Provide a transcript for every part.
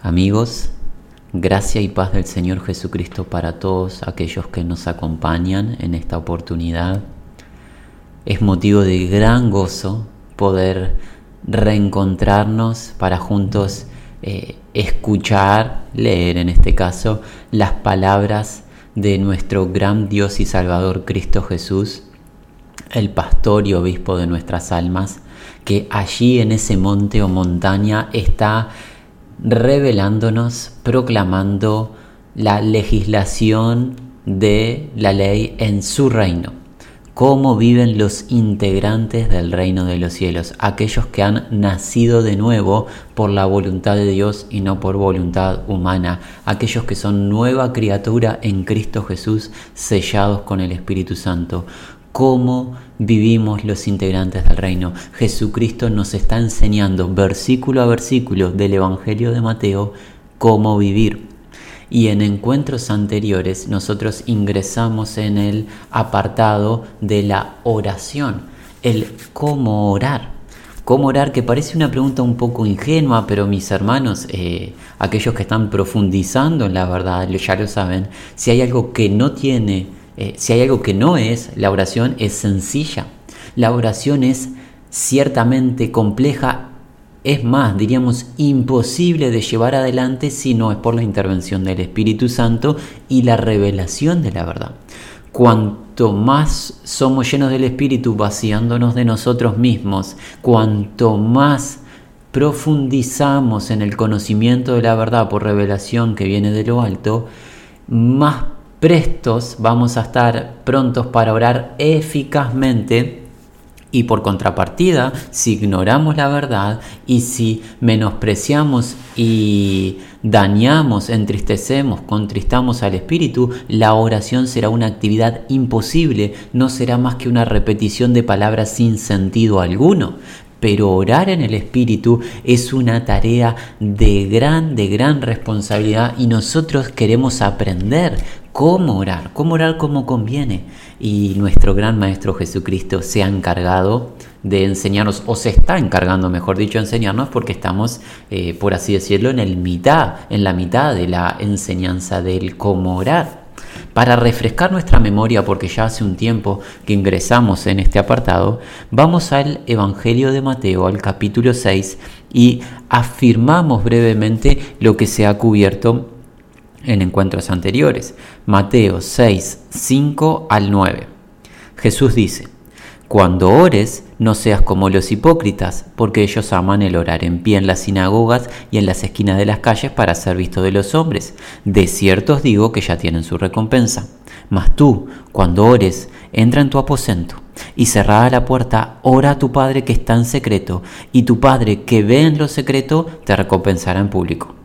Amigos, gracia y paz del Señor Jesucristo para todos aquellos que nos acompañan en esta oportunidad. Es motivo de gran gozo poder reencontrarnos para juntos eh, escuchar, leer en este caso, las palabras de nuestro gran Dios y Salvador Cristo Jesús, el pastor y obispo de nuestras almas, que allí en ese monte o montaña está revelándonos, proclamando la legislación de la ley en su reino. Cómo viven los integrantes del reino de los cielos, aquellos que han nacido de nuevo por la voluntad de Dios y no por voluntad humana, aquellos que son nueva criatura en Cristo Jesús, sellados con el Espíritu Santo cómo vivimos los integrantes del reino. Jesucristo nos está enseñando versículo a versículo del Evangelio de Mateo cómo vivir. Y en encuentros anteriores nosotros ingresamos en el apartado de la oración, el cómo orar. ¿Cómo orar? Que parece una pregunta un poco ingenua, pero mis hermanos, eh, aquellos que están profundizando en la verdad, ya lo saben, si hay algo que no tiene eh, si hay algo que no es, la oración es sencilla. La oración es ciertamente compleja, es más, diríamos, imposible de llevar adelante si no es por la intervención del Espíritu Santo y la revelación de la verdad. Cuanto más somos llenos del Espíritu vaciándonos de nosotros mismos, cuanto más profundizamos en el conocimiento de la verdad por revelación que viene de lo alto, más prestos, vamos a estar prontos para orar eficazmente y por contrapartida, si ignoramos la verdad y si menospreciamos y dañamos, entristecemos, contristamos al Espíritu, la oración será una actividad imposible, no será más que una repetición de palabras sin sentido alguno. Pero orar en el Espíritu es una tarea de gran, de gran responsabilidad y nosotros queremos aprender cómo orar, cómo orar como conviene. Y nuestro gran Maestro Jesucristo se ha encargado de enseñarnos, o se está encargando, mejor dicho, enseñarnos, porque estamos, eh, por así decirlo, en, el mitad, en la mitad de la enseñanza del cómo orar. Para refrescar nuestra memoria, porque ya hace un tiempo que ingresamos en este apartado, vamos al Evangelio de Mateo, al capítulo 6, y afirmamos brevemente lo que se ha cubierto en encuentros anteriores. Mateo 6, 5 al 9. Jesús dice, Cuando ores, no seas como los hipócritas, porque ellos aman el orar en pie en las sinagogas y en las esquinas de las calles para ser visto de los hombres. De cierto os digo que ya tienen su recompensa. Mas tú, cuando ores, entra en tu aposento y cerrada la puerta, ora a tu Padre que está en secreto, y tu Padre que ve en lo secreto te recompensará en público.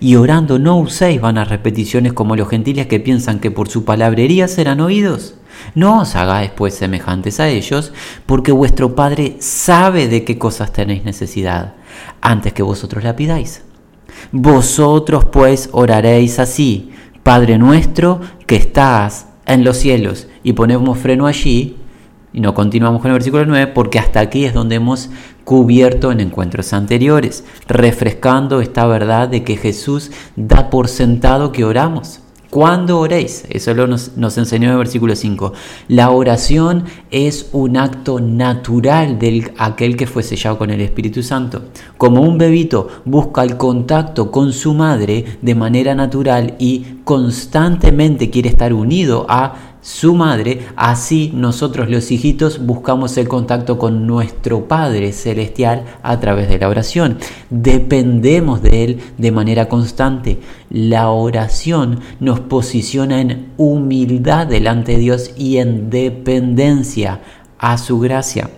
Y orando no uséis vanas repeticiones como los gentiles que piensan que por su palabrería serán oídos. No os hagáis pues semejantes a ellos, porque vuestro Padre sabe de qué cosas tenéis necesidad, antes que vosotros la pidáis. Vosotros pues oraréis así, Padre nuestro que estás en los cielos, y ponemos freno allí, y no continuamos con el versículo 9 porque hasta aquí es donde hemos cubierto en encuentros anteriores, refrescando esta verdad de que Jesús da por sentado que oramos. ¿Cuándo oréis? Eso lo nos, enseñó en el versículo 5. La oración es un acto natural de aquel que fue sellado con el Espíritu Santo. Como un bebito busca el contacto con su madre de manera natural y constantemente quiere estar unido a su madre, así nosotros los hijitos buscamos el contacto con nuestro Padre Celestial a través de la oración. Dependemos de Él de manera constante. La oración nos posiciona en humildad delante de Dios y en dependencia a su gracia.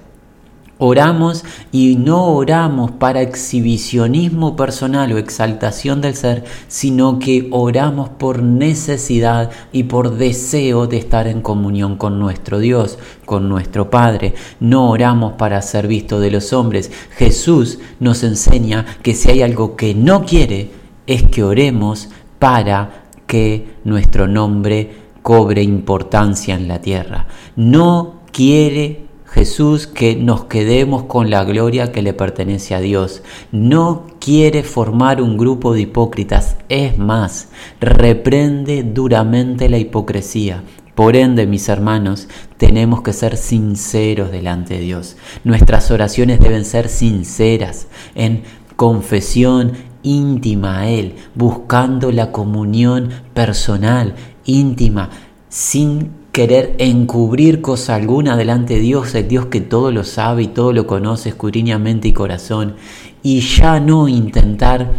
Oramos y no oramos para exhibicionismo personal o exaltación del ser, sino que oramos por necesidad y por deseo de estar en comunión con nuestro Dios, con nuestro Padre. No oramos para ser visto de los hombres. Jesús nos enseña que si hay algo que no quiere, es que oremos para que nuestro nombre cobre importancia en la tierra. No quiere Jesús que nos quedemos con la gloria que le pertenece a Dios. No quiere formar un grupo de hipócritas. Es más, reprende duramente la hipocresía. Por ende, mis hermanos, tenemos que ser sinceros delante de Dios. Nuestras oraciones deben ser sinceras, en confesión íntima a Él, buscando la comunión personal, íntima, sin querer encubrir cosa alguna delante de Dios, el Dios que todo lo sabe y todo lo conoce, escudriña mente y corazón, y ya no intentar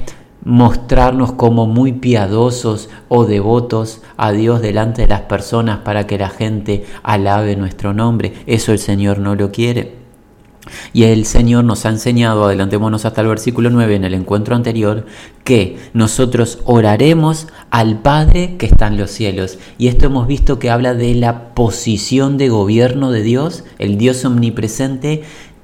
mostrarnos como muy piadosos o devotos a Dios delante de las personas para que la gente alabe nuestro nombre. Eso el Señor no lo quiere. Y el Señor nos ha enseñado, adelantémonos hasta el versículo 9 en el encuentro anterior, que nosotros oraremos al Padre que está en los cielos. Y esto hemos visto que habla de la posición de gobierno de Dios, el Dios omnipresente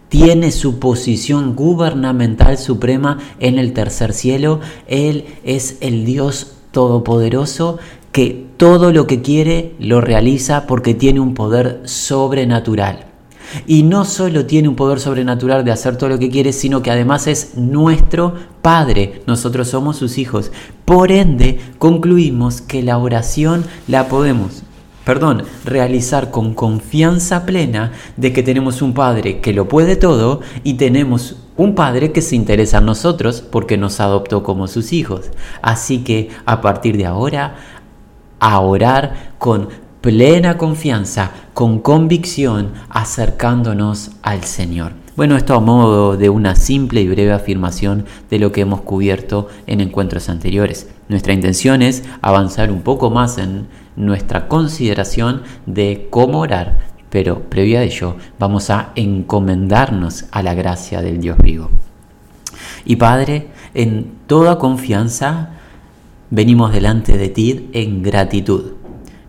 tiene su posición gubernamental suprema en el tercer cielo. Él es el Dios todopoderoso que todo lo que quiere lo realiza porque tiene un poder sobrenatural. Y no solo tiene un poder sobrenatural de hacer todo lo que quiere, sino que además es nuestro Padre. Nosotros somos sus hijos. Por ende, concluimos que la oración la podemos perdón, realizar con confianza plena de que tenemos un Padre que lo puede todo y tenemos un Padre que se interesa en nosotros porque nos adoptó como sus hijos. Así que a partir de ahora, a orar con plena confianza, con convicción, acercándonos al Señor. Bueno, esto a modo de una simple y breve afirmación de lo que hemos cubierto en encuentros anteriores. Nuestra intención es avanzar un poco más en nuestra consideración de cómo orar, pero previo a ello vamos a encomendarnos a la gracia del Dios vivo. Y Padre, en toda confianza venimos delante de ti en gratitud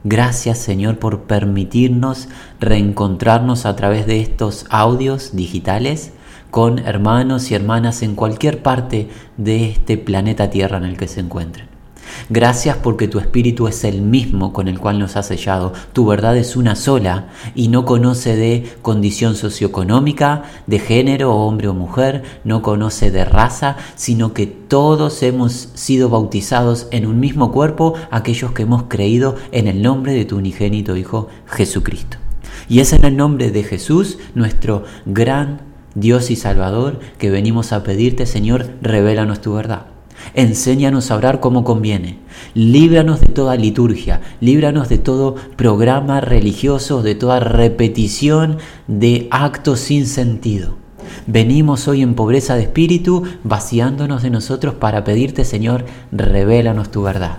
Gracias Señor por permitirnos reencontrarnos a través de estos audios digitales con hermanos y hermanas en cualquier parte de este planeta Tierra en el que se encuentren. Gracias porque tu Espíritu es el mismo con el cual nos has sellado. Tu verdad es una sola y no conoce de condición socioeconómica, de género, hombre o mujer, no conoce de raza, sino que todos hemos sido bautizados en un mismo cuerpo, aquellos que hemos creído en el nombre de tu unigénito Hijo Jesucristo. Y es en el nombre de Jesús, nuestro gran Dios y Salvador, que venimos a pedirte, Señor, revelanos tu verdad. Enséñanos a orar como conviene. Líbranos de toda liturgia, líbranos de todo programa religioso, de toda repetición de actos sin sentido. Venimos hoy en pobreza de espíritu, vaciándonos de nosotros para pedirte, Señor, revélanos tu verdad.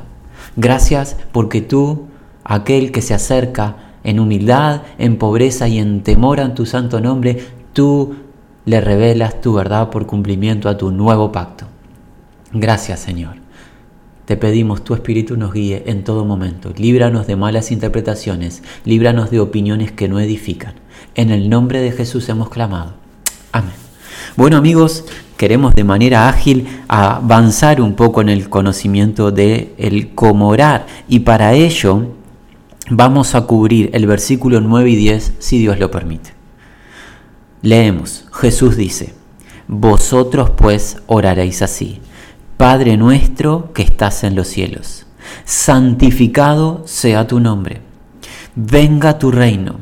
Gracias porque tú, aquel que se acerca en humildad, en pobreza y en temor a tu santo nombre, tú le revelas tu verdad por cumplimiento a tu nuevo pacto. Gracias Señor. Te pedimos tu Espíritu nos guíe en todo momento. Líbranos de malas interpretaciones, líbranos de opiniones que no edifican. En el nombre de Jesús hemos clamado. Amén. Bueno amigos, queremos de manera ágil avanzar un poco en el conocimiento de el cómo orar y para ello vamos a cubrir el versículo 9 y 10 si Dios lo permite. Leemos, Jesús dice, Vosotros pues oraréis así. Padre nuestro que estás en los cielos, santificado sea tu nombre, venga tu reino,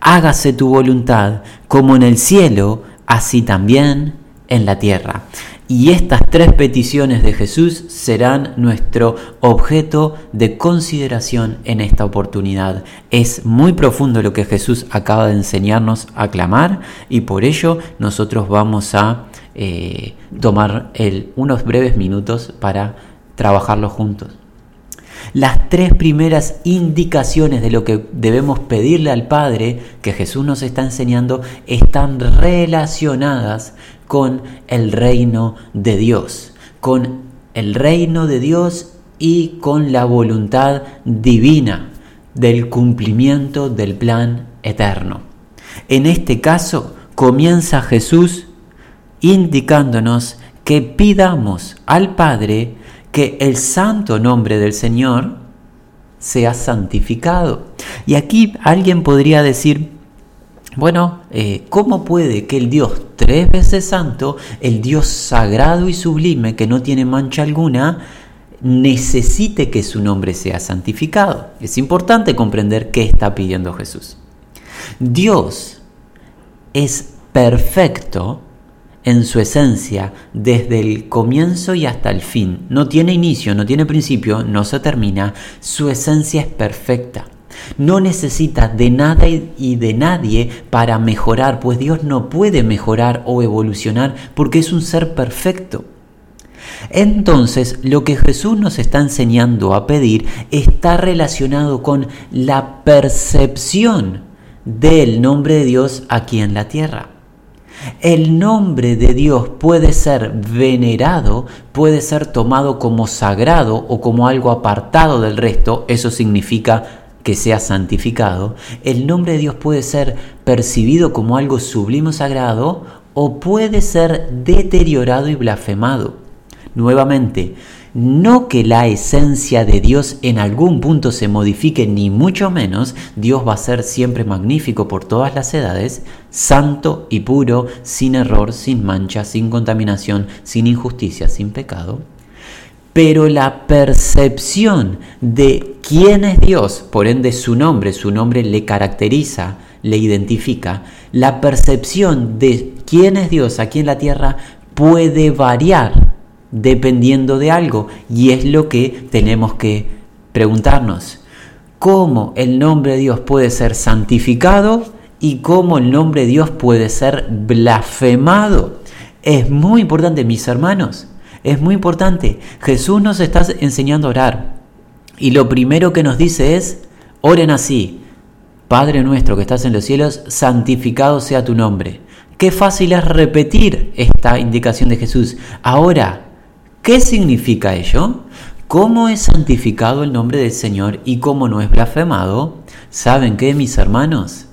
hágase tu voluntad como en el cielo, así también en la tierra. Y estas tres peticiones de Jesús serán nuestro objeto de consideración en esta oportunidad. Es muy profundo lo que Jesús acaba de enseñarnos a clamar y por ello nosotros vamos a eh, tomar el, unos breves minutos para trabajarlo juntos. Las tres primeras indicaciones de lo que debemos pedirle al Padre que Jesús nos está enseñando están relacionadas con el reino de Dios, con el reino de Dios y con la voluntad divina del cumplimiento del plan eterno. En este caso comienza Jesús indicándonos que pidamos al Padre que el santo nombre del Señor sea santificado. Y aquí alguien podría decir, bueno, eh, ¿cómo puede que el Dios tres veces santo, el Dios sagrado y sublime, que no tiene mancha alguna, necesite que su nombre sea santificado? Es importante comprender qué está pidiendo Jesús. Dios es perfecto en su esencia desde el comienzo y hasta el fin. No tiene inicio, no tiene principio, no se termina. Su esencia es perfecta. No necesita de nada y de nadie para mejorar, pues Dios no puede mejorar o evolucionar porque es un ser perfecto. Entonces, lo que Jesús nos está enseñando a pedir está relacionado con la percepción del nombre de Dios aquí en la tierra. El nombre de Dios puede ser venerado, puede ser tomado como sagrado o como algo apartado del resto, eso significa que sea santificado, el nombre de Dios puede ser percibido como algo sublime o sagrado o puede ser deteriorado y blasfemado. Nuevamente, no que la esencia de Dios en algún punto se modifique, ni mucho menos, Dios va a ser siempre magnífico por todas las edades, santo y puro, sin error, sin mancha, sin contaminación, sin injusticia, sin pecado. Pero la percepción de quién es Dios, por ende su nombre, su nombre le caracteriza, le identifica, la percepción de quién es Dios aquí en la tierra puede variar dependiendo de algo y es lo que tenemos que preguntarnos. ¿Cómo el nombre de Dios puede ser santificado y cómo el nombre de Dios puede ser blasfemado? Es muy importante, mis hermanos. Es muy importante. Jesús nos está enseñando a orar. Y lo primero que nos dice es, oren así. Padre nuestro que estás en los cielos, santificado sea tu nombre. Qué fácil es repetir esta indicación de Jesús. Ahora, ¿qué significa ello? ¿Cómo es santificado el nombre del Señor y cómo no es blasfemado? ¿Saben qué, mis hermanos?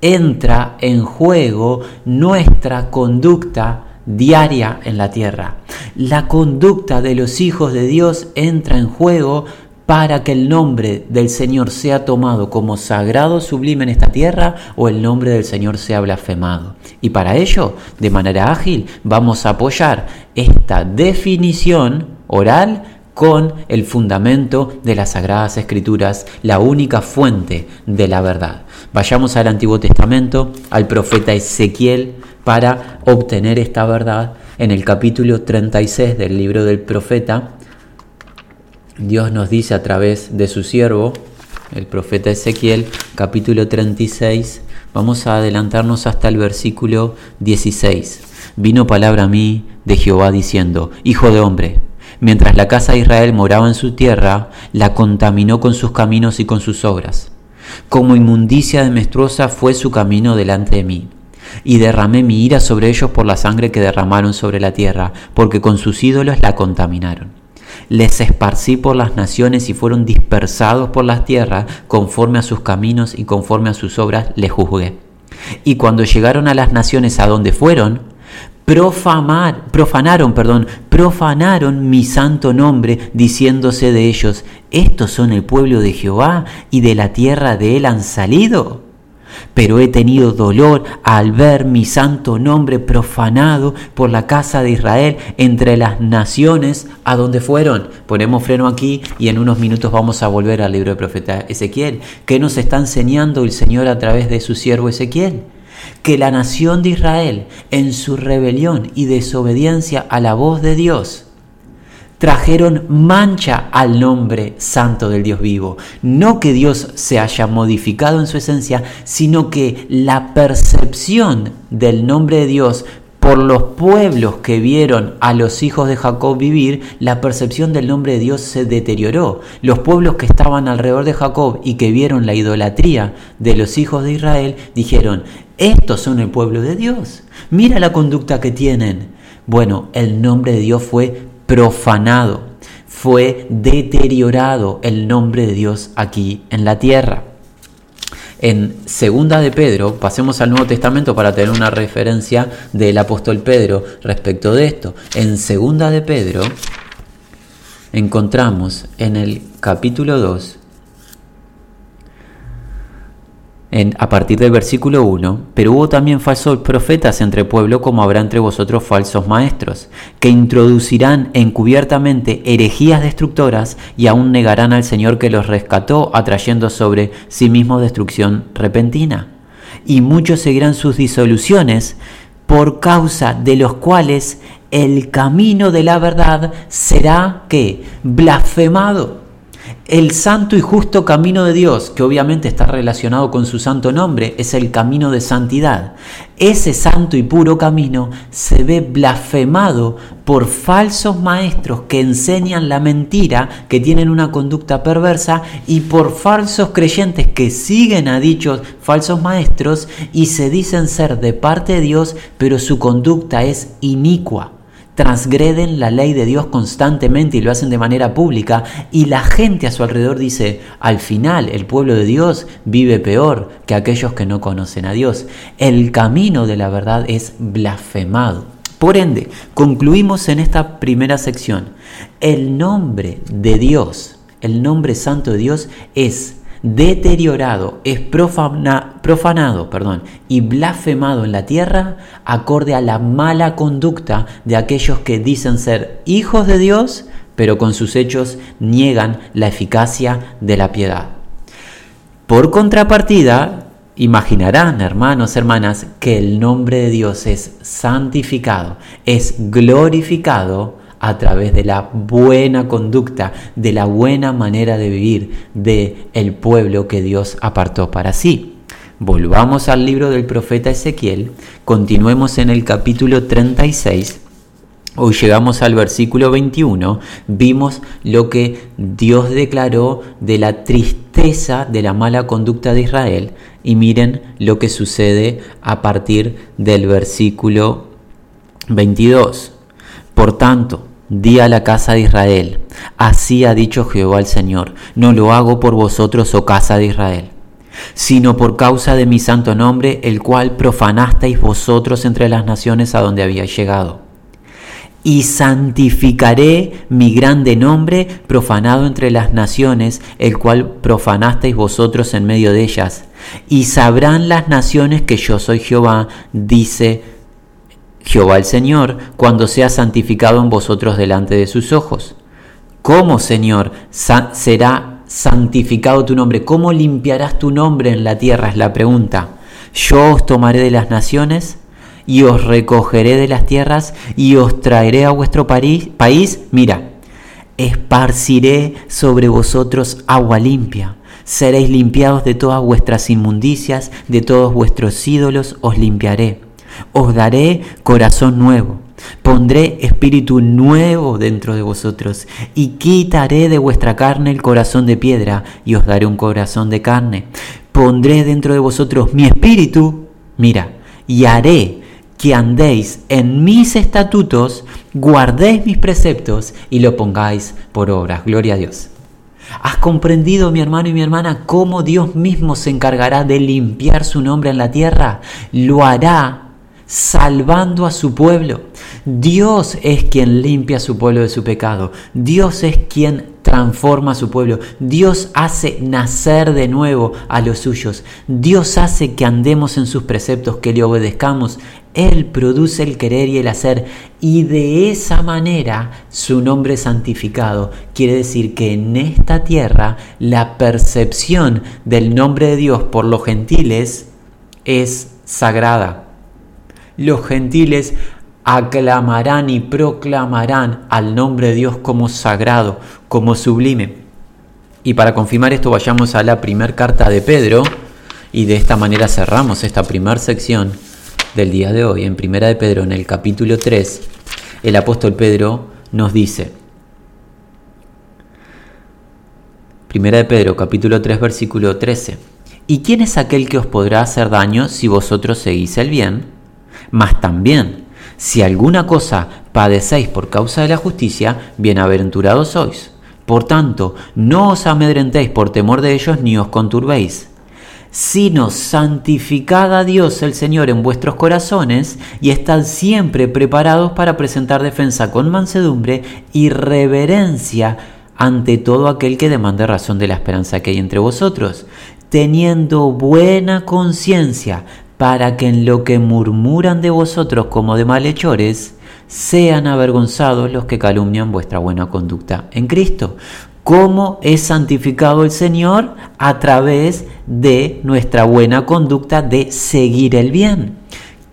Entra en juego nuestra conducta diaria en la tierra. La conducta de los hijos de Dios entra en juego para que el nombre del Señor sea tomado como sagrado sublime en esta tierra o el nombre del Señor sea blasfemado. Y para ello, de manera ágil, vamos a apoyar esta definición oral con el fundamento de las Sagradas Escrituras, la única fuente de la verdad. Vayamos al Antiguo Testamento, al profeta Ezequiel, para obtener esta verdad. En el capítulo 36 del libro del profeta, Dios nos dice a través de su siervo, el profeta Ezequiel, capítulo 36, vamos a adelantarnos hasta el versículo 16. Vino palabra a mí de Jehová diciendo, Hijo de hombre, mientras la casa de Israel moraba en su tierra, la contaminó con sus caminos y con sus obras. Como inmundicia de menstruosa fue su camino delante de mí y derramé mi ira sobre ellos por la sangre que derramaron sobre la tierra, porque con sus ídolos la contaminaron. Les esparcí por las naciones y fueron dispersados por las tierras, conforme a sus caminos y conforme a sus obras les juzgué. Y cuando llegaron a las naciones a donde fueron, profamar, profanaron, perdón, profanaron mi santo nombre, diciéndose de ellos, estos son el pueblo de Jehová y de la tierra de él han salido pero he tenido dolor al ver mi santo nombre profanado por la casa de Israel entre las naciones a donde fueron. Ponemos freno aquí y en unos minutos vamos a volver al libro del profeta Ezequiel. ¿Qué nos está enseñando el Señor a través de su siervo Ezequiel? Que la nación de Israel, en su rebelión y desobediencia a la voz de Dios, trajeron mancha al nombre santo del Dios vivo. No que Dios se haya modificado en su esencia, sino que la percepción del nombre de Dios por los pueblos que vieron a los hijos de Jacob vivir, la percepción del nombre de Dios se deterioró. Los pueblos que estaban alrededor de Jacob y que vieron la idolatría de los hijos de Israel, dijeron, estos son el pueblo de Dios. Mira la conducta que tienen. Bueno, el nombre de Dios fue profanado, fue deteriorado el nombre de Dios aquí en la tierra. En Segunda de Pedro, pasemos al Nuevo Testamento para tener una referencia del apóstol Pedro respecto de esto. En Segunda de Pedro encontramos en el capítulo 2 a partir del versículo 1, pero hubo también falsos profetas entre pueblo como habrá entre vosotros falsos maestros, que introducirán encubiertamente herejías destructoras y aún negarán al Señor que los rescató, atrayendo sobre sí mismos destrucción repentina. Y muchos seguirán sus disoluciones, por causa de los cuales el camino de la verdad será que blasfemado el santo y justo camino de Dios, que obviamente está relacionado con su santo nombre, es el camino de santidad. Ese santo y puro camino se ve blasfemado por falsos maestros que enseñan la mentira, que tienen una conducta perversa, y por falsos creyentes que siguen a dichos falsos maestros y se dicen ser de parte de Dios, pero su conducta es inicua transgreden la ley de Dios constantemente y lo hacen de manera pública y la gente a su alrededor dice, al final el pueblo de Dios vive peor que aquellos que no conocen a Dios. El camino de la verdad es blasfemado. Por ende, concluimos en esta primera sección. El nombre de Dios, el nombre santo de Dios es deteriorado, es profanado perdón, y blasfemado en la tierra acorde a la mala conducta de aquellos que dicen ser hijos de Dios, pero con sus hechos niegan la eficacia de la piedad. Por contrapartida, imaginarán, hermanos, hermanas, que el nombre de Dios es santificado, es glorificado, a través de la buena conducta, de la buena manera de vivir de el pueblo que Dios apartó para sí. Volvamos al libro del profeta Ezequiel, continuemos en el capítulo 36. Hoy llegamos al versículo 21, vimos lo que Dios declaró de la tristeza de la mala conducta de Israel y miren lo que sucede a partir del versículo 22. Por tanto, Di a la casa de Israel, así ha dicho Jehová el Señor, no lo hago por vosotros, oh casa de Israel, sino por causa de mi santo nombre, el cual profanasteis vosotros entre las naciones a donde habíais llegado. Y santificaré mi grande nombre profanado entre las naciones, el cual profanasteis vosotros en medio de ellas. Y sabrán las naciones que yo soy Jehová, dice Jehová el Señor, cuando sea santificado en vosotros delante de sus ojos. ¿Cómo, Señor, será santificado tu nombre? ¿Cómo limpiarás tu nombre en la tierra? Es la pregunta. Yo os tomaré de las naciones y os recogeré de las tierras y os traeré a vuestro país. Mira, esparciré sobre vosotros agua limpia. Seréis limpiados de todas vuestras inmundicias, de todos vuestros ídolos os limpiaré os daré corazón nuevo. Pondré espíritu nuevo dentro de vosotros y quitaré de vuestra carne el corazón de piedra y os daré un corazón de carne. Pondré dentro de vosotros mi espíritu, mira, y haré que andéis en mis estatutos, guardéis mis preceptos y lo pongáis por obras. Gloria a Dios. ¿Has comprendido, mi hermano y mi hermana, cómo Dios mismo se encargará de limpiar su nombre en la tierra? Lo hará salvando a su pueblo. Dios es quien limpia a su pueblo de su pecado. Dios es quien transforma a su pueblo. Dios hace nacer de nuevo a los suyos. Dios hace que andemos en sus preceptos, que le obedezcamos. Él produce el querer y el hacer y de esa manera su nombre santificado. Quiere decir que en esta tierra la percepción del nombre de Dios por los gentiles es sagrada los gentiles aclamarán y proclamarán al nombre de Dios como sagrado, como sublime. Y para confirmar esto vayamos a la primera carta de Pedro y de esta manera cerramos esta primera sección del día de hoy. En primera de Pedro, en el capítulo 3, el apóstol Pedro nos dice, Primera de Pedro, capítulo 3, versículo 13. ¿Y quién es aquel que os podrá hacer daño si vosotros seguís el bien? Mas también, si alguna cosa padecéis por causa de la justicia, bienaventurados sois. Por tanto, no os amedrentéis por temor de ellos ni os conturbéis, sino santificad a Dios el Señor en vuestros corazones y estad siempre preparados para presentar defensa con mansedumbre y reverencia ante todo aquel que demande razón de la esperanza que hay entre vosotros, teniendo buena conciencia, para que en lo que murmuran de vosotros como de malhechores, sean avergonzados los que calumnian vuestra buena conducta en Cristo. ¿Cómo es santificado el Señor? A través de nuestra buena conducta de seguir el bien.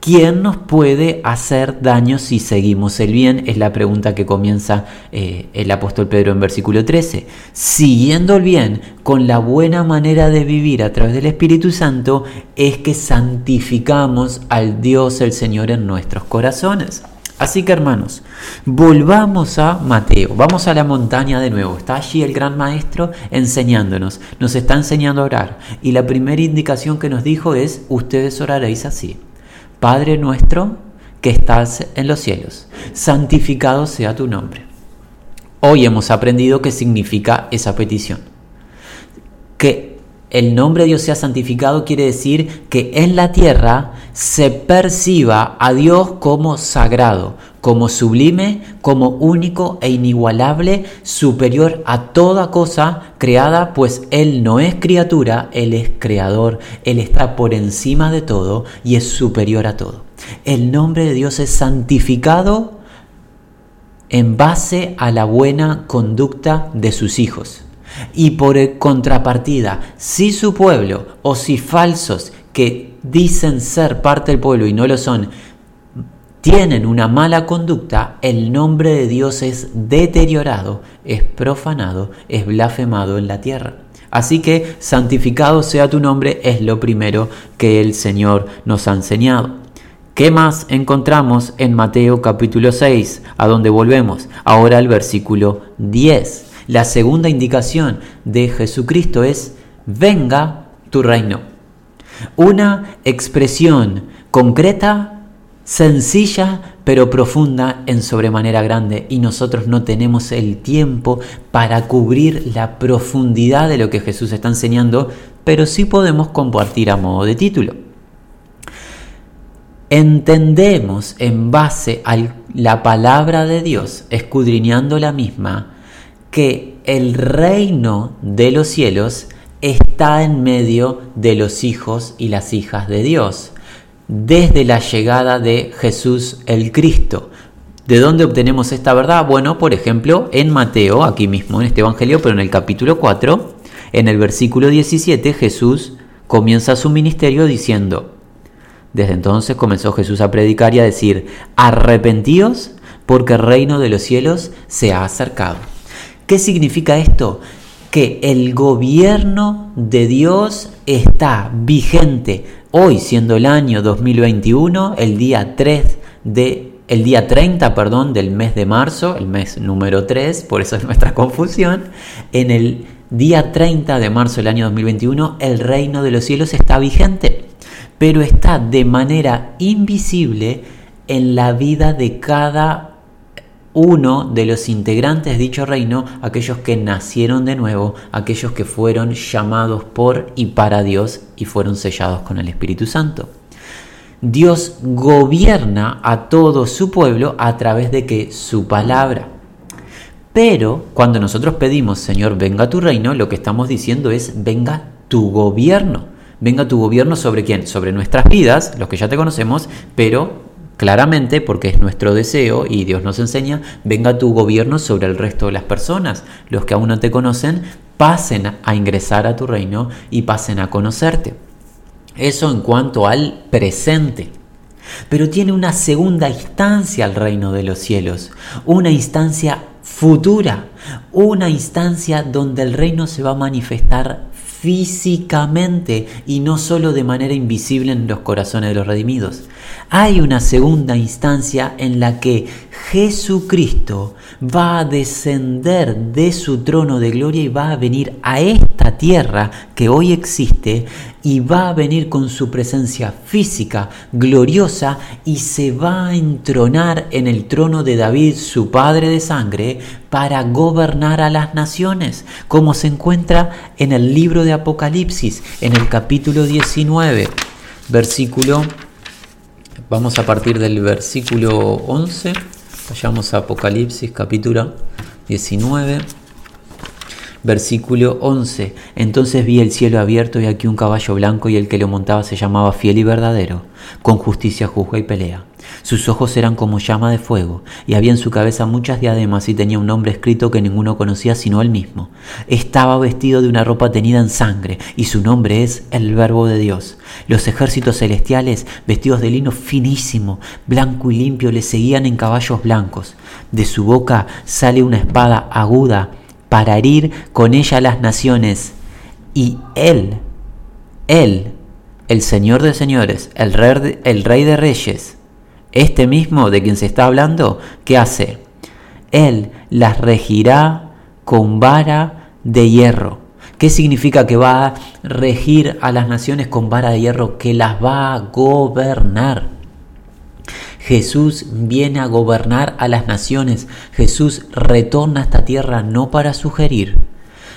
¿Quién nos puede hacer daño si seguimos el bien? Es la pregunta que comienza eh, el apóstol Pedro en versículo 13. Siguiendo el bien con la buena manera de vivir a través del Espíritu Santo es que santificamos al Dios el Señor en nuestros corazones. Así que hermanos, volvamos a Mateo, vamos a la montaña de nuevo. Está allí el gran maestro enseñándonos, nos está enseñando a orar. Y la primera indicación que nos dijo es, ustedes oraréis así. Padre nuestro que estás en los cielos, santificado sea tu nombre. Hoy hemos aprendido qué significa esa petición. Que el nombre de Dios sea santificado quiere decir que en la tierra se perciba a Dios como sagrado, como sublime, como único e inigualable, superior a toda cosa creada, pues Él no es criatura, Él es creador, Él está por encima de todo y es superior a todo. El nombre de Dios es santificado en base a la buena conducta de sus hijos. Y por contrapartida, si su pueblo o si falsos que dicen ser parte del pueblo y no lo son, tienen una mala conducta, el nombre de Dios es deteriorado, es profanado, es blasfemado en la tierra. Así que santificado sea tu nombre es lo primero que el Señor nos ha enseñado. ¿Qué más encontramos en Mateo capítulo 6, a donde volvemos? Ahora al versículo 10. La segunda indicación de Jesucristo es, venga tu reino. Una expresión concreta sencilla pero profunda en sobremanera grande y nosotros no tenemos el tiempo para cubrir la profundidad de lo que Jesús está enseñando, pero sí podemos compartir a modo de título. Entendemos en base a la palabra de Dios, escudriñando la misma, que el reino de los cielos está en medio de los hijos y las hijas de Dios desde la llegada de Jesús el Cristo. ¿De dónde obtenemos esta verdad? Bueno, por ejemplo, en Mateo, aquí mismo en este Evangelio, pero en el capítulo 4, en el versículo 17, Jesús comienza su ministerio diciendo, desde entonces comenzó Jesús a predicar y a decir, arrepentíos porque el reino de los cielos se ha acercado. ¿Qué significa esto? Que el gobierno de Dios está vigente. Hoy siendo el año 2021, el día 3 de el día 30, perdón, del mes de marzo, el mes número 3, por eso es nuestra confusión, en el día 30 de marzo del año 2021 el reino de los cielos está vigente, pero está de manera invisible en la vida de cada uno de los integrantes de dicho reino, aquellos que nacieron de nuevo, aquellos que fueron llamados por y para Dios y fueron sellados con el Espíritu Santo. Dios gobierna a todo su pueblo a través de que su palabra. Pero cuando nosotros pedimos, Señor, venga tu reino, lo que estamos diciendo es, venga tu gobierno. Venga tu gobierno sobre quién? Sobre nuestras vidas, los que ya te conocemos, pero claramente, porque es nuestro deseo y Dios nos enseña, venga tu gobierno sobre el resto de las personas. Los que aún no te conocen, pasen a ingresar a tu reino y pasen a conocerte. Eso en cuanto al presente. Pero tiene una segunda instancia al reino de los cielos, una instancia futura, una instancia donde el reino se va a manifestar físicamente y no solo de manera invisible en los corazones de los redimidos. Hay una segunda instancia en la que Jesucristo va a descender de su trono de gloria y va a venir a esta tierra que hoy existe y va a venir con su presencia física gloriosa y se va a entronar en el trono de David, su padre de sangre, para gobernar a las naciones, como se encuentra en el libro de Apocalipsis, en el capítulo 19, versículo, vamos a partir del versículo 11, vayamos a Apocalipsis capítulo 19, Versículo 11. Entonces vi el cielo abierto y aquí un caballo blanco y el que lo montaba se llamaba fiel y verdadero. Con justicia juzga y pelea. Sus ojos eran como llama de fuego y había en su cabeza muchas diademas y tenía un nombre escrito que ninguno conocía sino él mismo. Estaba vestido de una ropa tenida en sangre y su nombre es el Verbo de Dios. Los ejércitos celestiales, vestidos de lino finísimo, blanco y limpio, le seguían en caballos blancos. De su boca sale una espada aguda para herir con ella a las naciones. Y Él, Él, el Señor de señores, el rey el rey de reyes, este mismo de quien se está hablando, ¿qué hace? Él las regirá con vara de hierro. ¿Qué significa que va a regir a las naciones con vara de hierro? Que las va a gobernar. Jesús viene a gobernar a las naciones. Jesús retorna a esta tierra no para sugerir,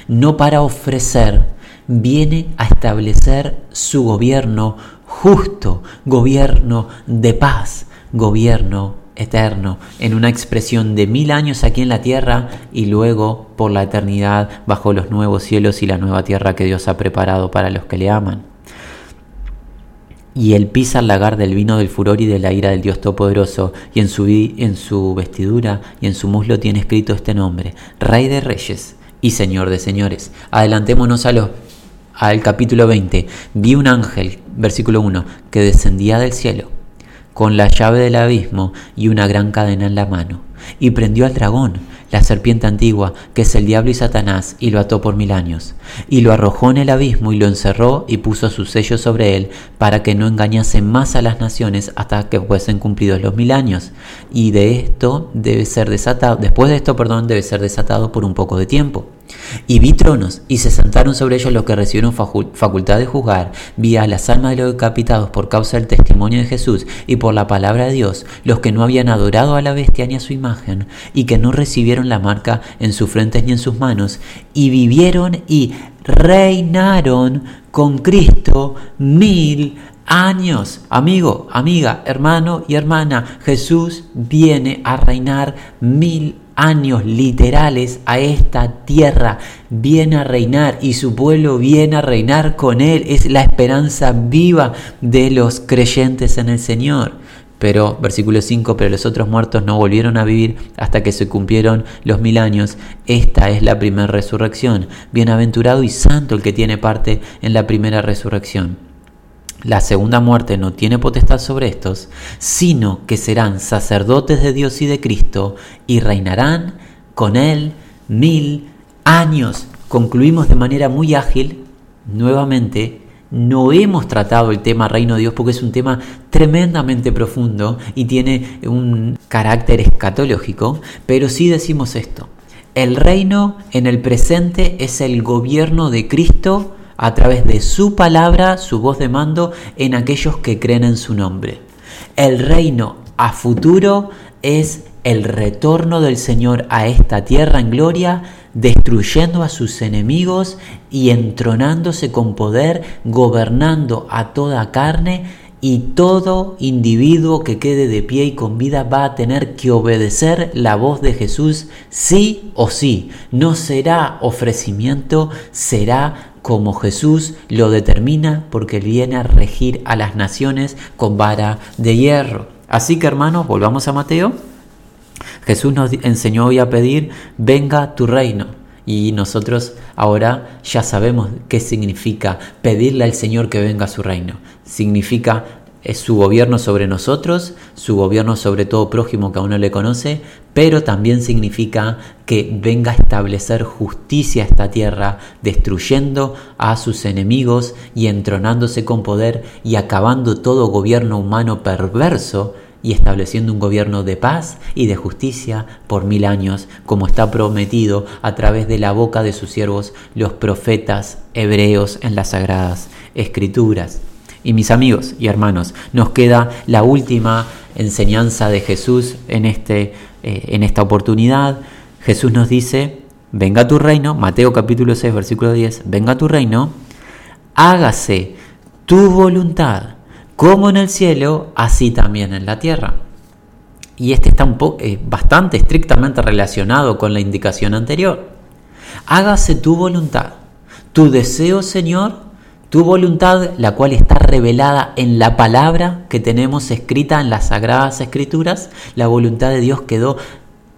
no para ofrecer, viene a establecer su gobierno justo, gobierno de paz, gobierno eterno, en una expresión de mil años aquí en la tierra y luego por la eternidad bajo los nuevos cielos y la nueva tierra que Dios ha preparado para los que le aman y él pisa el lagar del vino del furor y de la ira del Dios Todopoderoso, y en su, en su vestidura y en su muslo tiene escrito este nombre, Rey de Reyes y Señor de Señores. Adelantémonos a al capítulo 20. Vi un ángel, versículo 1, que descendía del cielo, con la llave del abismo y una gran cadena en la mano, y prendió al dragón la serpiente antigua, que es el diablo y Satanás, y lo ató por mil años, y lo arrojó en el abismo y lo encerró y puso su sello sobre él, para que no engañase más a las naciones hasta que fuesen cumplidos los mil años. Y de esto debe ser desatado, después de esto, perdón, debe ser desatado por un poco de tiempo. Y vi tronos, y se sentaron sobre ellos los que recibieron facultad de juzgar. Vi a las almas de los decapitados por causa del testimonio de Jesús y por la palabra de Dios, los que no habían adorado a la bestia ni a su imagen, y que no recibieron la marca en sus frentes ni en sus manos, y vivieron y reinaron con Cristo mil años. Amigo, amiga, hermano y hermana, Jesús viene a reinar mil años literales a esta tierra, viene a reinar y su pueblo viene a reinar con él. Es la esperanza viva de los creyentes en el Señor. Pero, versículo 5, pero los otros muertos no volvieron a vivir hasta que se cumplieron los mil años. Esta es la primera resurrección. Bienaventurado y santo el que tiene parte en la primera resurrección. La segunda muerte no tiene potestad sobre estos, sino que serán sacerdotes de Dios y de Cristo y reinarán con Él mil años. Concluimos de manera muy ágil, nuevamente, no hemos tratado el tema reino de Dios porque es un tema tremendamente profundo y tiene un carácter escatológico, pero sí decimos esto. El reino en el presente es el gobierno de Cristo a través de su palabra, su voz de mando en aquellos que creen en su nombre. El reino a futuro es el retorno del Señor a esta tierra en gloria, destruyendo a sus enemigos y entronándose con poder, gobernando a toda carne y todo individuo que quede de pie y con vida va a tener que obedecer la voz de Jesús sí o sí. No será ofrecimiento, será como Jesús lo determina porque viene a regir a las naciones con vara de hierro. Así que hermanos, volvamos a Mateo. Jesús nos enseñó hoy a pedir, venga tu reino. Y nosotros ahora ya sabemos qué significa pedirle al Señor que venga a su reino. Significa es su gobierno sobre nosotros, su gobierno sobre todo prójimo que aún no le conoce, pero también significa que venga a establecer justicia a esta tierra, destruyendo a sus enemigos y entronándose con poder y acabando todo gobierno humano perverso y estableciendo un gobierno de paz y de justicia por mil años, como está prometido a través de la boca de sus siervos los profetas hebreos en las sagradas escrituras. Y mis amigos y hermanos, nos queda la última enseñanza de Jesús en, este, eh, en esta oportunidad. Jesús nos dice, venga tu reino, Mateo capítulo 6, versículo 10, venga tu reino, hágase tu voluntad, como en el cielo, así también en la tierra. Y este está un eh, bastante estrictamente relacionado con la indicación anterior. Hágase tu voluntad. Tu deseo, Señor, tu voluntad, la cual está revelada en la palabra que tenemos escrita en las sagradas escrituras, la voluntad de Dios quedó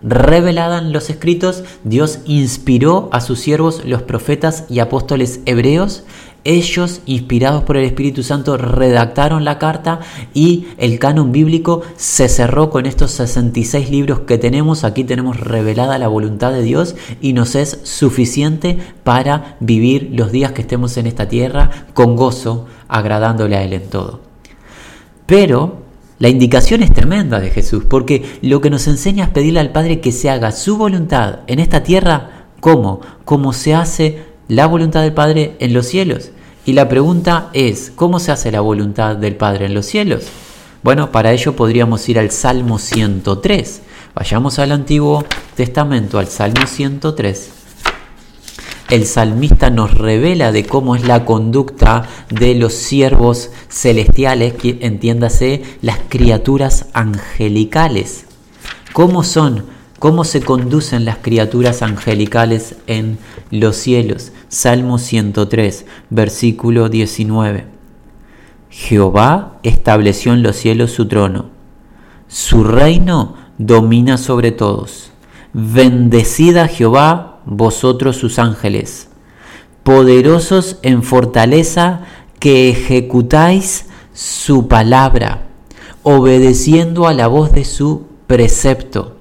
revelada en los escritos, Dios inspiró a sus siervos, los profetas y apóstoles hebreos. Ellos, inspirados por el Espíritu Santo, redactaron la carta y el canon bíblico se cerró con estos 66 libros que tenemos. Aquí tenemos revelada la voluntad de Dios y nos es suficiente para vivir los días que estemos en esta tierra con gozo, agradándole a Él en todo. Pero la indicación es tremenda de Jesús, porque lo que nos enseña es pedirle al Padre que se haga su voluntad en esta tierra, ¿cómo? Como se hace la voluntad del Padre en los cielos. Y la pregunta es, ¿cómo se hace la voluntad del Padre en los cielos? Bueno, para ello podríamos ir al Salmo 103. Vayamos al Antiguo Testamento, al Salmo 103 el salmista nos revela de cómo es la conducta de los siervos celestiales, que entiéndase las criaturas angelicales. ¿Cómo son? ¿Cómo se conducen las criaturas angelicales en los cielos? Salmo 103, versículo 19. Jehová estableció en los cielos su trono. Su reino domina sobre todos. Bendecida Jehová vosotros sus ángeles, poderosos en fortaleza que ejecutáis su palabra, obedeciendo a la voz de su precepto.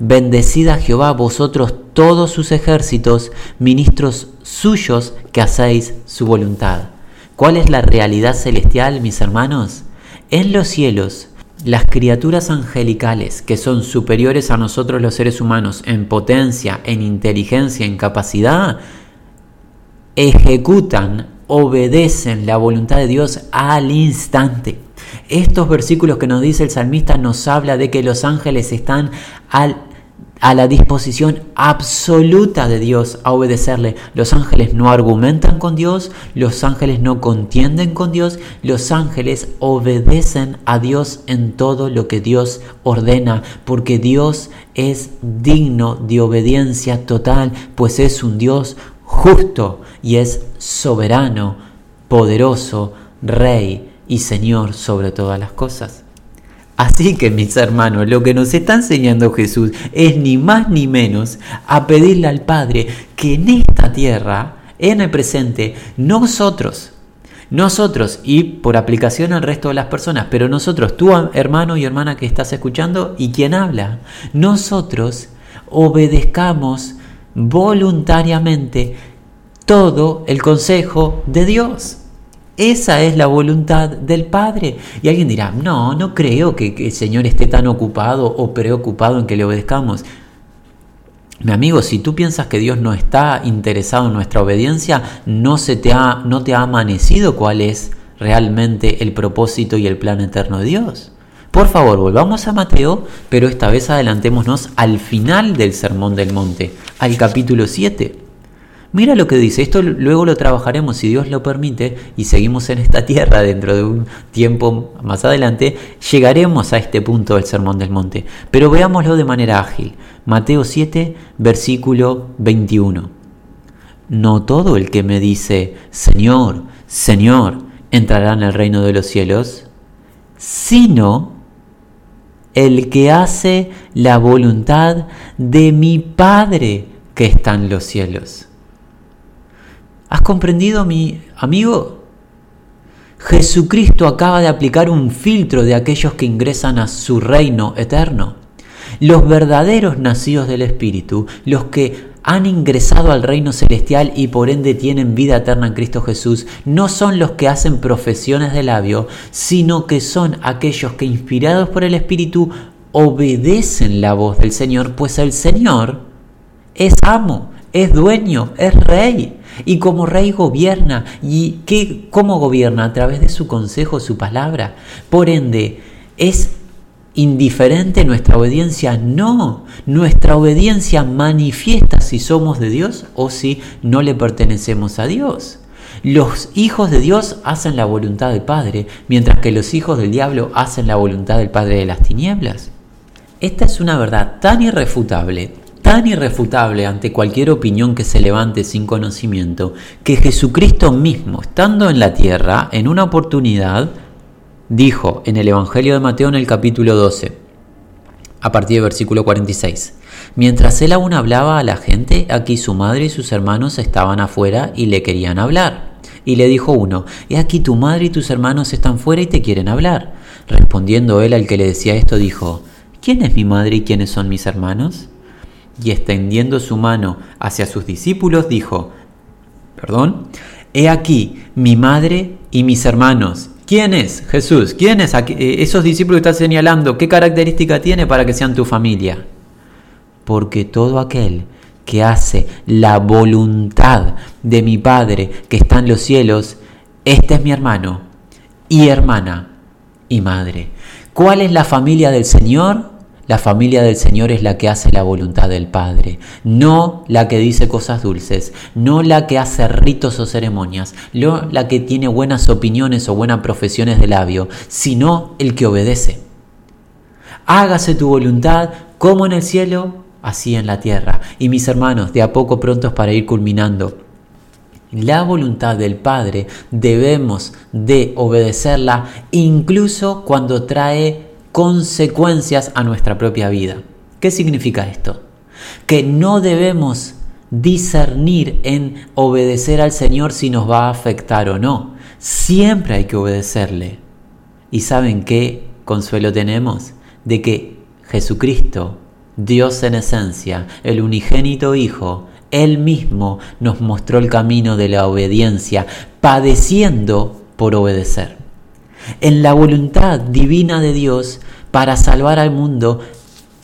Bendecida Jehová vosotros todos sus ejércitos, ministros suyos que hacéis su voluntad. ¿Cuál es la realidad celestial, mis hermanos? En los cielos las criaturas angelicales, que son superiores a nosotros los seres humanos en potencia, en inteligencia, en capacidad, ejecutan, obedecen la voluntad de Dios al instante. Estos versículos que nos dice el salmista nos habla de que los ángeles están al a la disposición absoluta de Dios a obedecerle. Los ángeles no argumentan con Dios, los ángeles no contienden con Dios, los ángeles obedecen a Dios en todo lo que Dios ordena, porque Dios es digno de obediencia total, pues es un Dios justo y es soberano, poderoso, rey y Señor sobre todas las cosas. Así que mis hermanos, lo que nos está enseñando Jesús es ni más ni menos a pedirle al Padre que en esta tierra, en el presente, nosotros, nosotros y por aplicación al resto de las personas, pero nosotros, tú hermano y hermana que estás escuchando y quien habla, nosotros obedezcamos voluntariamente todo el consejo de Dios. Esa es la voluntad del Padre. Y alguien dirá, no, no creo que, el Señor esté tan ocupado o preocupado en que le obedezcamos. Mi amigo, si tú piensas que Dios no está interesado en nuestra obediencia, no, se te ha, no te ha amanecido cuál es realmente el propósito y el plan eterno de Dios. Por favor, volvamos a Mateo, pero esta vez adelantémonos al final del Sermón del Monte, al capítulo 7. Mira lo que dice, esto luego lo trabajaremos si Dios lo permite y seguimos en esta tierra dentro de un tiempo más adelante, llegaremos a este punto del Sermón del Monte. Pero veámoslo de manera ágil. Mateo 7, versículo 21. No todo el que me dice, Señor, Señor, entrará en el reino de los cielos, sino el que hace la voluntad de mi Padre que está en los cielos. ¿Has comprendido, mi amigo? Jesucristo acaba de aplicar un filtro de aquellos que ingresan a su reino eterno. Los verdaderos nacidos del Espíritu, los que han ingresado al reino celestial y por ende tienen vida eterna en Cristo Jesús, no son los que hacen profesiones de labio, sino que son aquellos que inspirados por el Espíritu obedecen la voz del Señor, pues el Señor es amo, es dueño, es rey. Y como rey gobierna. ¿Y qué, cómo gobierna? A través de su consejo, su palabra. Por ende, ¿es indiferente nuestra obediencia? No. Nuestra obediencia manifiesta si somos de Dios o si no le pertenecemos a Dios. Los hijos de Dios hacen la voluntad del Padre, mientras que los hijos del diablo hacen la voluntad del Padre de las tinieblas. Esta es una verdad tan irrefutable, tan irrefutable ante cualquier opinión que se levante sin conocimiento, que Jesucristo mismo, estando en la tierra, en una oportunidad, dijo en el Evangelio de Mateo en el capítulo 12, a partir del versículo 46, Mientras él aún hablaba a la gente, aquí su madre y sus hermanos estaban afuera y le querían hablar. Y le dijo uno, He aquí tu madre y tus hermanos están fuera y te quieren hablar. Respondiendo él al que le decía esto, dijo, ¿quién es mi madre y quiénes son mis hermanos? Y extendiendo su mano hacia sus discípulos, dijo, perdón, He aquí mi madre y mis hermanos. ¿Quién es Jesús? ¿Quién es eh, esos discípulos que estás señalando? ¿Qué característica tiene para que sean tu familia? porque todo aquel que hace la voluntad de mi Padre que está en los cielos, este es mi hermano y hermana y madre. ¿Cuál es la familia del Señor? La familia del Señor es la que hace la voluntad del Padre, no la que dice cosas dulces, no la que hace ritos o ceremonias, no la que tiene buenas opiniones o buenas profesiones de labio, sino el que obedece. Hágase tu voluntad como en el cielo, así en la tierra. Y mis hermanos, de a poco prontos para ir culminando. La voluntad del Padre debemos de obedecerla incluso cuando trae consecuencias a nuestra propia vida. ¿Qué significa esto? Que no debemos discernir en obedecer al Señor si nos va a afectar o no. Siempre hay que obedecerle. ¿Y saben qué consuelo tenemos? De que Jesucristo Dios en esencia, el unigénito Hijo, Él mismo nos mostró el camino de la obediencia, padeciendo por obedecer. En la voluntad divina de Dios, para salvar al mundo,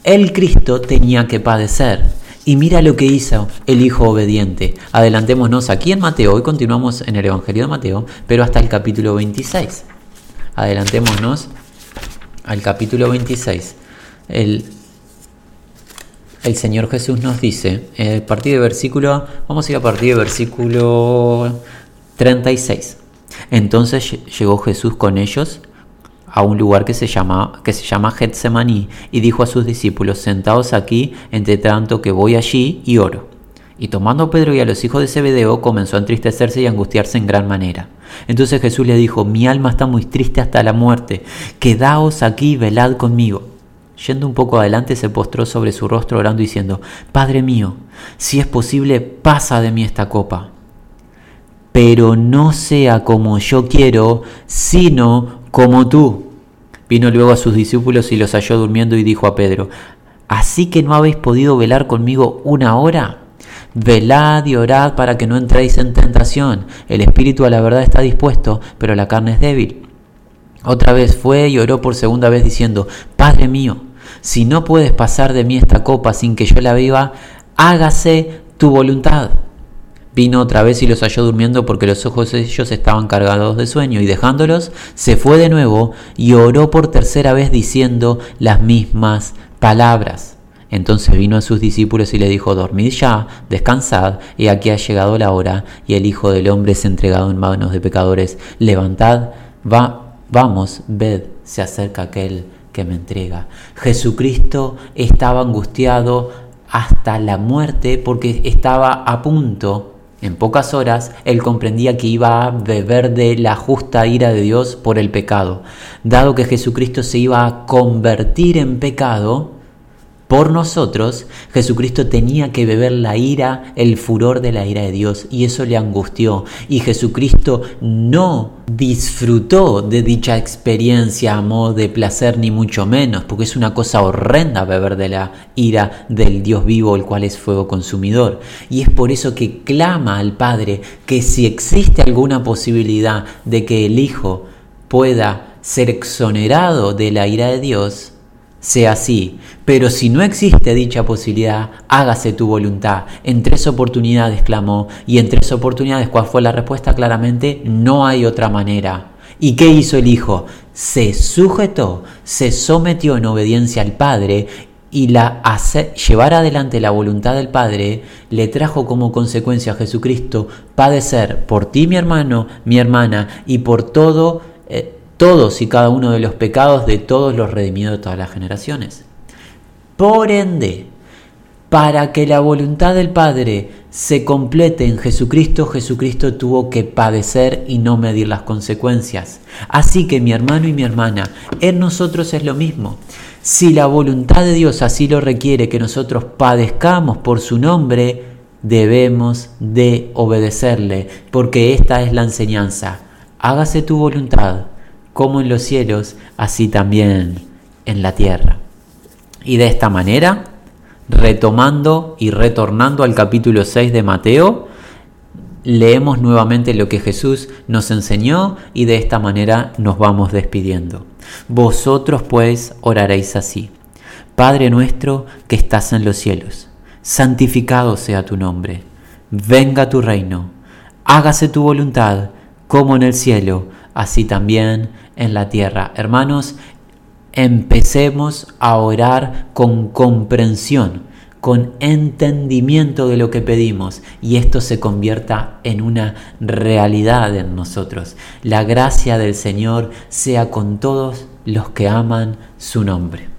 el Cristo tenía que padecer. Y mira lo que hizo el Hijo obediente. Adelantémonos aquí en Mateo, hoy continuamos en el Evangelio de Mateo, pero hasta el capítulo 26. Adelantémonos al capítulo 26. El el Señor Jesús nos dice, eh, a partir de versículo, vamos a ir a partir de versículo 36. Entonces llegó Jesús con ellos a un lugar que se llama, que se llama Getsemaní y dijo a sus discípulos, sentados aquí, entre tanto que voy allí y oro. Y tomando a Pedro y a los hijos de Zebedeo, comenzó a entristecerse y angustiarse en gran manera. Entonces Jesús le dijo, mi alma está muy triste hasta la muerte, quedaos aquí y velad conmigo. Yendo un poco adelante se postró sobre su rostro orando diciendo, Padre mío, si es posible, pasa de mí esta copa. Pero no sea como yo quiero, sino como tú. Vino luego a sus discípulos y los halló durmiendo y dijo a Pedro, ¿así que no habéis podido velar conmigo una hora? Velad y orad para que no entréis en tentación. El espíritu a la verdad está dispuesto, pero la carne es débil. Otra vez fue y oró por segunda vez diciendo, Padre mío, si no puedes pasar de mí esta copa sin que yo la viva, hágase tu voluntad. Vino otra vez y los halló durmiendo porque los ojos de ellos estaban cargados de sueño y dejándolos, se fue de nuevo y oró por tercera vez diciendo las mismas palabras. Entonces vino a sus discípulos y le dijo, dormid ya, descansad, y aquí ha llegado la hora, y el Hijo del Hombre es entregado en manos de pecadores. Levantad, va, Vamos, ved, se acerca aquel que me entrega. Jesucristo estaba angustiado hasta la muerte porque estaba a punto, en pocas horas, él comprendía que iba a beber de la justa ira de Dios por el pecado. Dado que Jesucristo se iba a convertir en pecado, por nosotros, Jesucristo tenía que beber la ira, el furor de la ira de Dios, y eso le angustió. Y Jesucristo no disfrutó de dicha experiencia a modo de placer, ni mucho menos, porque es una cosa horrenda beber de la ira del Dios vivo, el cual es fuego consumidor. Y es por eso que clama al Padre que si existe alguna posibilidad de que el Hijo pueda ser exonerado de la ira de Dios, sea así. Pero si no existe dicha posibilidad, hágase tu voluntad. En tres oportunidades clamó y en tres oportunidades, ¿cuál fue la respuesta? Claramente, no hay otra manera. ¿Y qué hizo el Hijo? Se sujetó, se sometió en obediencia al Padre y la llevar adelante la voluntad del Padre le trajo como consecuencia a Jesucristo padecer por ti, mi hermano, mi hermana, y por todo eh, todos y cada uno de los pecados de todos los redimidos de todas las generaciones. Por ende, para que la voluntad del Padre se complete en Jesucristo, Jesucristo tuvo que padecer y no medir las consecuencias. Así que mi hermano y mi hermana, en nosotros es lo mismo. Si la voluntad de Dios así lo requiere, que nosotros padezcamos por su nombre, debemos de obedecerle, porque esta es la enseñanza. Hágase tu voluntad, como en los cielos, así también en la tierra. Y de esta manera, retomando y retornando al capítulo 6 de Mateo, leemos nuevamente lo que Jesús nos enseñó y de esta manera nos vamos despidiendo. Vosotros pues oraréis así. Padre nuestro que estás en los cielos, santificado sea tu nombre, venga tu reino, hágase tu voluntad como en el cielo, así también en la tierra. Hermanos, empecemos a orar con comprensión, con entendimiento de lo que pedimos y esto se convierta en una realidad en nosotros. La gracia del Señor sea con todos los que aman su nombre.